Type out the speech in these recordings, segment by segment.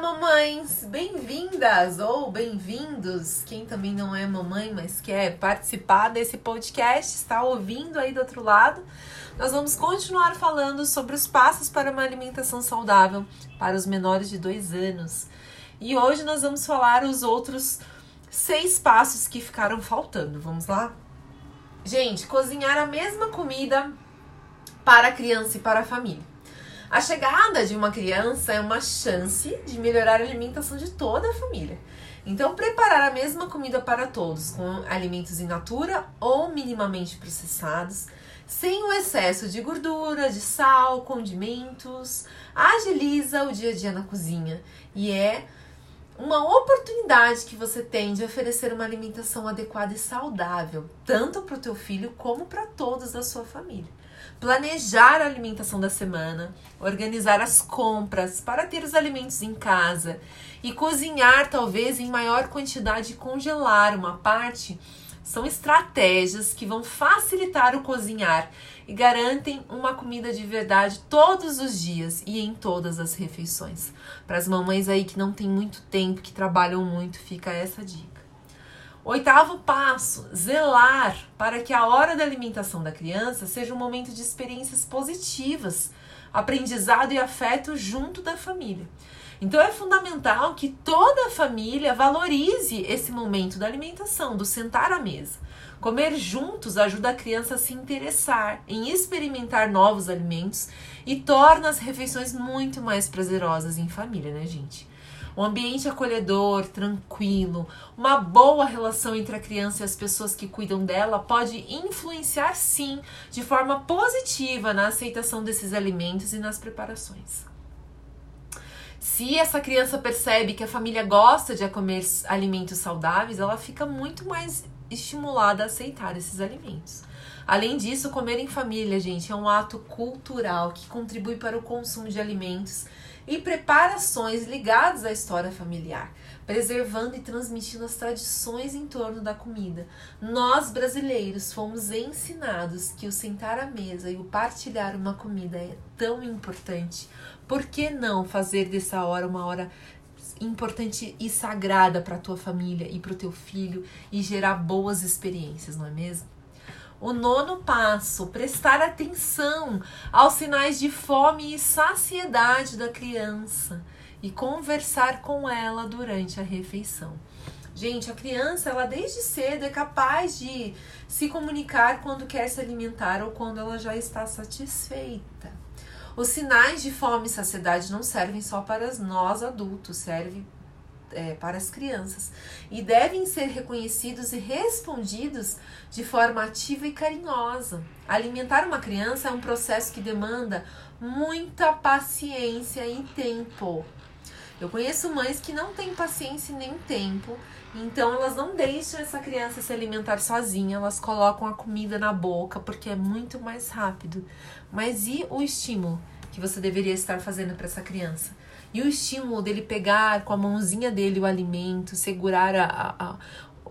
mamães! Bem-vindas ou bem-vindos! Quem também não é mamãe, mas quer participar desse podcast, está ouvindo aí do outro lado. Nós vamos continuar falando sobre os passos para uma alimentação saudável para os menores de dois anos. E hoje nós vamos falar os outros seis passos que ficaram faltando. Vamos lá? Gente, cozinhar a mesma comida para a criança e para a família. A chegada de uma criança é uma chance de melhorar a alimentação de toda a família. Então, preparar a mesma comida para todos, com alimentos in natura ou minimamente processados, sem o excesso de gordura, de sal, condimentos, agiliza o dia a dia na cozinha e é uma oportunidade que você tem de oferecer uma alimentação adequada e saudável, tanto para o teu filho como para todos da sua família planejar a alimentação da semana, organizar as compras para ter os alimentos em casa e cozinhar talvez em maior quantidade e congelar uma parte são estratégias que vão facilitar o cozinhar e garantem uma comida de verdade todos os dias e em todas as refeições. Para as mamães aí que não tem muito tempo, que trabalham muito, fica essa dica. Oitavo passo: zelar para que a hora da alimentação da criança seja um momento de experiências positivas, aprendizado e afeto junto da família. Então é fundamental que toda a família valorize esse momento da alimentação, do sentar à mesa. Comer juntos ajuda a criança a se interessar em experimentar novos alimentos e torna as refeições muito mais prazerosas em família, né, gente? Um ambiente acolhedor, tranquilo, uma boa relação entre a criança e as pessoas que cuidam dela pode influenciar sim de forma positiva na aceitação desses alimentos e nas preparações. Se essa criança percebe que a família gosta de comer alimentos saudáveis, ela fica muito mais estimulada a aceitar esses alimentos. Além disso, comer em família, gente, é um ato cultural que contribui para o consumo de alimentos e preparações ligadas à história familiar, preservando e transmitindo as tradições em torno da comida. Nós brasileiros fomos ensinados que o sentar à mesa e o partilhar uma comida é tão importante. Por que não fazer dessa hora uma hora importante e sagrada para a tua família e para o teu filho e gerar boas experiências, não é mesmo? O nono passo, prestar atenção aos sinais de fome e saciedade da criança e conversar com ela durante a refeição. Gente, a criança, ela desde cedo é capaz de se comunicar quando quer se alimentar ou quando ela já está satisfeita. Os sinais de fome e saciedade não servem só para nós adultos, serve é, para as crianças e devem ser reconhecidos e respondidos de forma ativa e carinhosa. Alimentar uma criança é um processo que demanda muita paciência e tempo. Eu conheço mães que não têm paciência nem tempo, então elas não deixam essa criança se alimentar sozinha, elas colocam a comida na boca porque é muito mais rápido. Mas e o estímulo que você deveria estar fazendo para essa criança? E o estímulo dele pegar com a mãozinha dele o alimento, segurar a, a,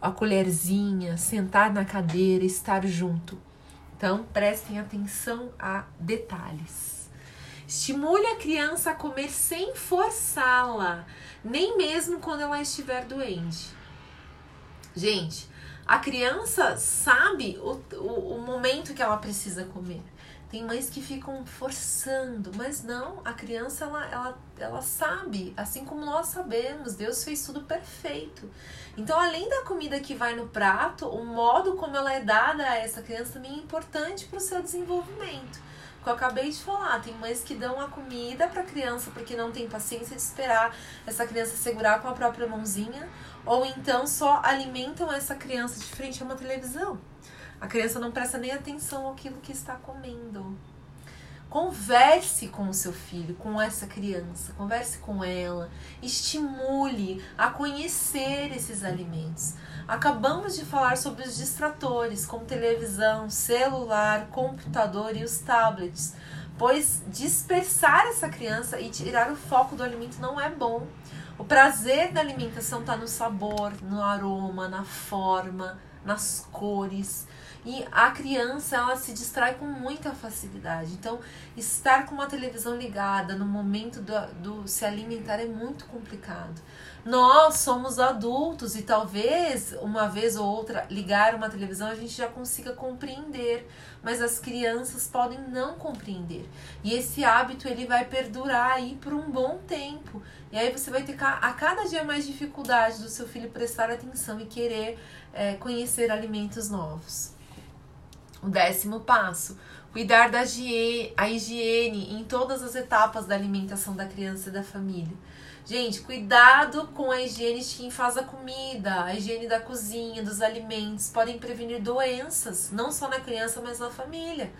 a colherzinha, sentar na cadeira, estar junto. Então, prestem atenção a detalhes. Estimule a criança a comer sem forçá-la, nem mesmo quando ela estiver doente. Gente, a criança sabe o, o, o momento que ela precisa comer. Tem mães que ficam forçando, mas não, a criança ela, ela, ela sabe, assim como nós sabemos, Deus fez tudo perfeito. Então, além da comida que vai no prato, o modo como ela é dada a essa criança também é importante para o seu desenvolvimento. Que eu acabei de falar, tem mães que dão a comida para a criança porque não tem paciência de esperar essa criança segurar com a própria mãozinha, ou então só alimentam essa criança de frente a uma televisão. A criança não presta nem atenção àquilo que está comendo. Converse com o seu filho, com essa criança, converse com ela, estimule a conhecer esses alimentos. Acabamos de falar sobre os distratores, como televisão, celular, computador e os tablets, pois dispersar essa criança e tirar o foco do alimento não é bom. O prazer da alimentação está no sabor, no aroma, na forma, nas cores. E a criança, ela se distrai com muita facilidade. Então, estar com uma televisão ligada no momento do, do se alimentar é muito complicado. Nós somos adultos e talvez uma vez ou outra ligar uma televisão a gente já consiga compreender, mas as crianças podem não compreender. E esse hábito ele vai perdurar aí por um bom tempo. E aí você vai ter a cada dia mais dificuldade do seu filho prestar atenção e querer é, conhecer alimentos novos. O décimo passo, cuidar da higiene, a higiene em todas as etapas da alimentação da criança e da família. Gente, cuidado com a higiene de quem faz a comida, a higiene da cozinha, dos alimentos, podem prevenir doenças, não só na criança, mas na família.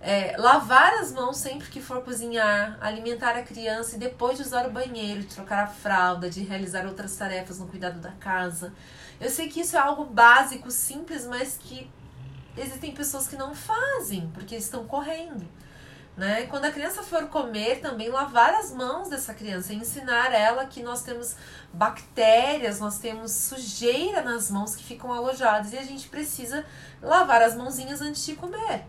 É, lavar as mãos sempre que for cozinhar, alimentar a criança e depois de usar o banheiro, de trocar a fralda, de realizar outras tarefas no cuidado da casa. Eu sei que isso é algo básico, simples, mas que existem pessoas que não fazem porque estão correndo. Né? Quando a criança for comer, também lavar as mãos dessa criança, ensinar ela que nós temos bactérias, nós temos sujeira nas mãos que ficam alojadas e a gente precisa lavar as mãozinhas antes de comer.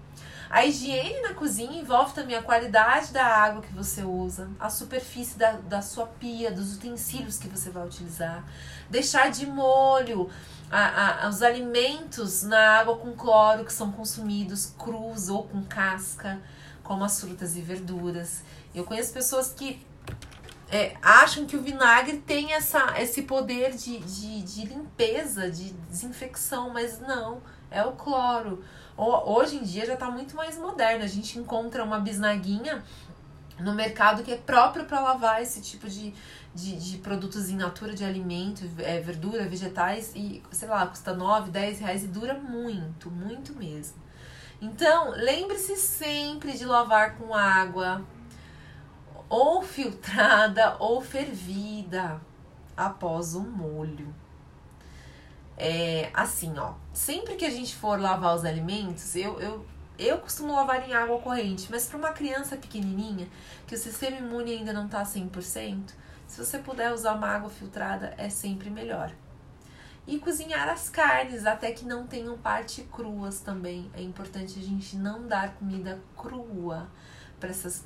A higiene na cozinha envolve também a qualidade da água que você usa, a superfície da, da sua pia, dos utensílios que você vai utilizar, deixar de molho a, a, os alimentos na água com cloro que são consumidos crus ou com casca como as frutas e verduras. Eu conheço pessoas que é, acham que o vinagre tem essa, esse poder de, de, de limpeza, de desinfecção, mas não, é o cloro. Hoje em dia já está muito mais moderno. A gente encontra uma bisnaguinha no mercado que é próprio para lavar esse tipo de, de, de, produtos em natura, de alimento, é, verdura, vegetais, e sei lá, custa 9, 10 reais e dura muito, muito mesmo. Então, lembre-se sempre de lavar com água ou filtrada ou fervida após o molho. É assim, ó. Sempre que a gente for lavar os alimentos, eu, eu, eu costumo lavar em água corrente, mas para uma criança pequenininha, que o sistema imune ainda não tá 100%, se você puder usar uma água filtrada, é sempre melhor e cozinhar as carnes até que não tenham parte cruas também. É importante a gente não dar comida crua para essas,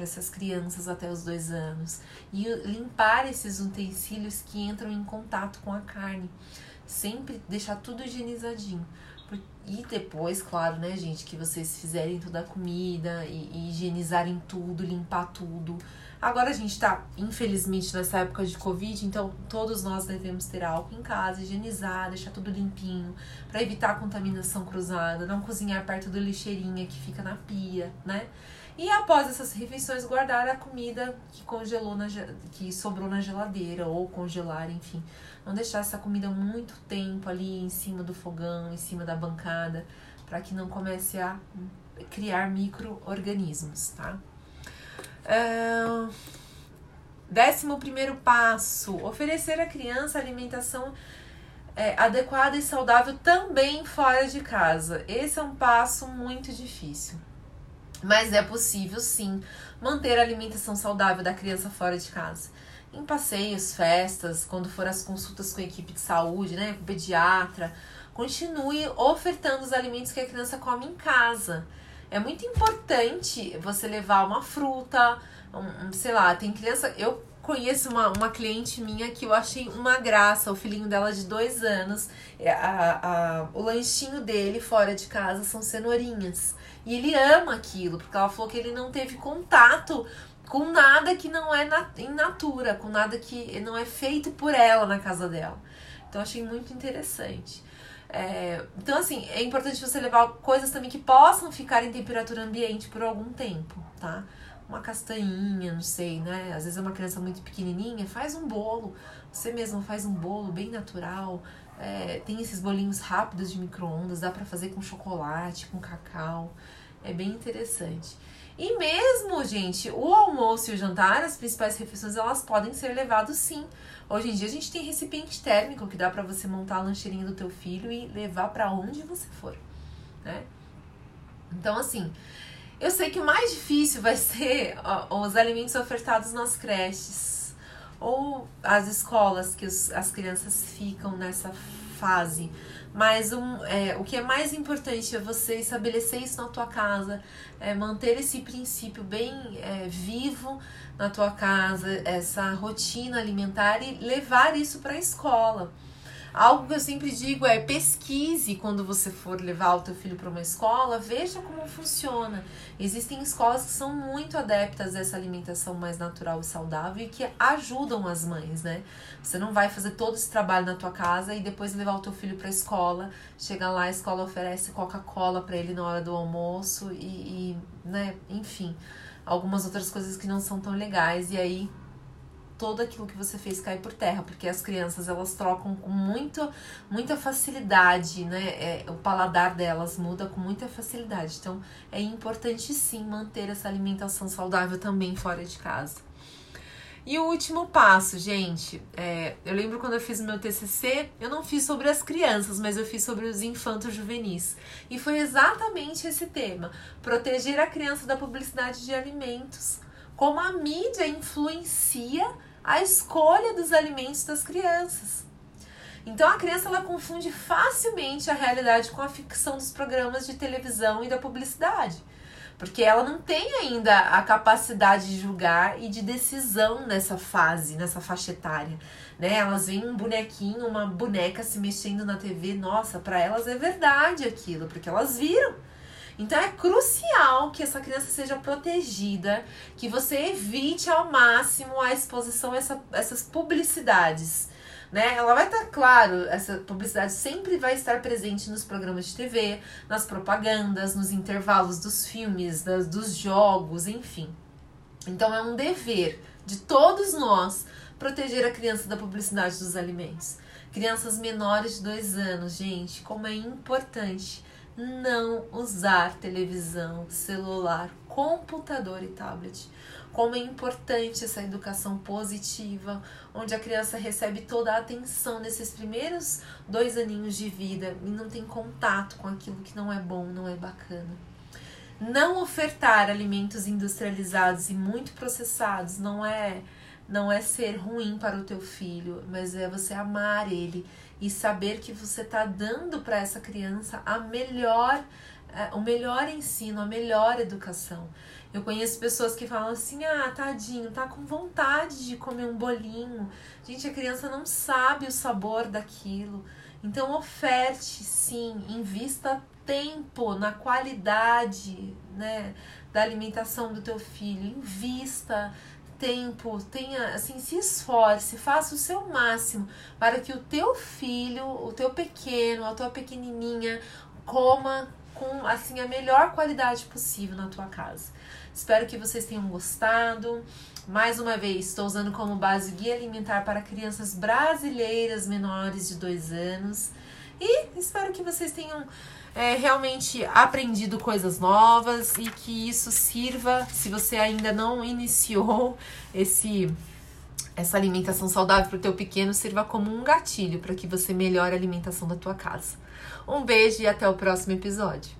essas crianças até os dois anos e limpar esses utensílios que entram em contato com a carne. Sempre deixar tudo higienizadinho. E depois, claro, né, gente, que vocês fizerem toda a comida e, e higienizarem tudo, limpar tudo Agora a gente está, infelizmente, nessa época de Covid, então todos nós devemos ter álcool em casa, higienizar, deixar tudo limpinho, para evitar a contaminação cruzada, não cozinhar perto do lixeirinha que fica na pia, né? E após essas refeições, guardar a comida que congelou na, que sobrou na geladeira ou congelar, enfim. Não deixar essa comida muito tempo ali em cima do fogão, em cima da bancada, para que não comece a criar micro-organismos, tá? décimo primeiro passo: oferecer à criança alimentação é, adequada e saudável também fora de casa. Esse é um passo muito difícil. Mas é possível sim manter a alimentação saudável da criança fora de casa. Em passeios, festas, quando for as consultas com a equipe de saúde, né, com o pediatra, continue ofertando os alimentos que a criança come em casa. É muito importante você levar uma fruta, um, sei lá, tem criança. Eu conheço uma, uma cliente minha que eu achei uma graça, o filhinho dela de dois anos. É, a, a, o lanchinho dele fora de casa são cenourinhas. E ele ama aquilo, porque ela falou que ele não teve contato com nada que não é em natura, com nada que não é feito por ela na casa dela. Então achei muito interessante. É, então, assim, é importante você levar coisas também que possam ficar em temperatura ambiente por algum tempo, tá? Uma castanhinha, não sei, né? Às vezes é uma criança muito pequenininha, faz um bolo. Você mesmo faz um bolo bem natural. É, tem esses bolinhos rápidos de micro-ondas, dá para fazer com chocolate, com cacau. É bem interessante. E mesmo, gente, o almoço e o jantar, as principais refeições, elas podem ser levados sim Hoje em dia a gente tem recipiente térmico que dá para você montar a lancheirinha do teu filho e levar para onde você for, né? Então assim, eu sei que o mais difícil vai ser ó, os alimentos ofertados nas creches ou as escolas que os, as crianças ficam nessa fase. Mas um, é, o que é mais importante é você estabelecer isso na tua casa, é manter esse princípio bem é, vivo na tua casa, essa rotina alimentar e levar isso para a escola. Algo que eu sempre digo é pesquise quando você for levar o teu filho para uma escola, veja como funciona. Existem escolas que são muito adeptas a essa alimentação mais natural e saudável e que ajudam as mães, né? Você não vai fazer todo esse trabalho na tua casa e depois levar o teu filho para a escola, chega lá a escola oferece Coca-Cola para ele na hora do almoço e, e, né, enfim, algumas outras coisas que não são tão legais e aí todo aquilo que você fez cair por terra, porque as crianças elas trocam com muito, muita facilidade, né? É, o paladar delas muda com muita facilidade. Então é importante sim manter essa alimentação saudável também fora de casa. E o último passo, gente, é, eu lembro quando eu fiz o meu TCC, eu não fiz sobre as crianças, mas eu fiz sobre os infantos juvenis. E foi exatamente esse tema: proteger a criança da publicidade de alimentos. Como a mídia influencia a escolha dos alimentos das crianças. Então a criança ela confunde facilmente a realidade com a ficção dos programas de televisão e da publicidade. Porque ela não tem ainda a capacidade de julgar e de decisão nessa fase, nessa faixa etária. Né? Elas veem um bonequinho, uma boneca se mexendo na TV, nossa, para elas é verdade aquilo, porque elas viram. Então é crucial que essa criança seja protegida, que você evite ao máximo a exposição a essa, essas publicidades. Né? Ela vai estar, tá, claro, essa publicidade sempre vai estar presente nos programas de TV, nas propagandas, nos intervalos dos filmes, das, dos jogos, enfim. Então é um dever de todos nós proteger a criança da publicidade dos alimentos. Crianças menores de dois anos, gente, como é importante não usar televisão, celular, computador e tablet. Como é importante essa educação positiva, onde a criança recebe toda a atenção nesses primeiros dois aninhos de vida e não tem contato com aquilo que não é bom, não é bacana. Não ofertar alimentos industrializados e muito processados não é não é ser ruim para o teu filho, mas é você amar ele e saber que você está dando para essa criança a melhor, é, o melhor ensino, a melhor educação. Eu conheço pessoas que falam assim: ah, tadinho, tá com vontade de comer um bolinho. Gente, a criança não sabe o sabor daquilo. Então, oferte sim, invista tempo na qualidade né, da alimentação do teu filho, invista tempo, tenha assim, se esforce, faça o seu máximo para que o teu filho, o teu pequeno, a tua pequenininha coma com assim a melhor qualidade possível na tua casa. Espero que vocês tenham gostado. Mais uma vez, estou usando como base Guia Alimentar para Crianças Brasileiras Menores de 2 anos. E espero que vocês tenham é, realmente aprendido coisas novas e que isso sirva, se você ainda não iniciou esse essa alimentação saudável para o teu pequeno, sirva como um gatilho para que você melhore a alimentação da tua casa. Um beijo e até o próximo episódio.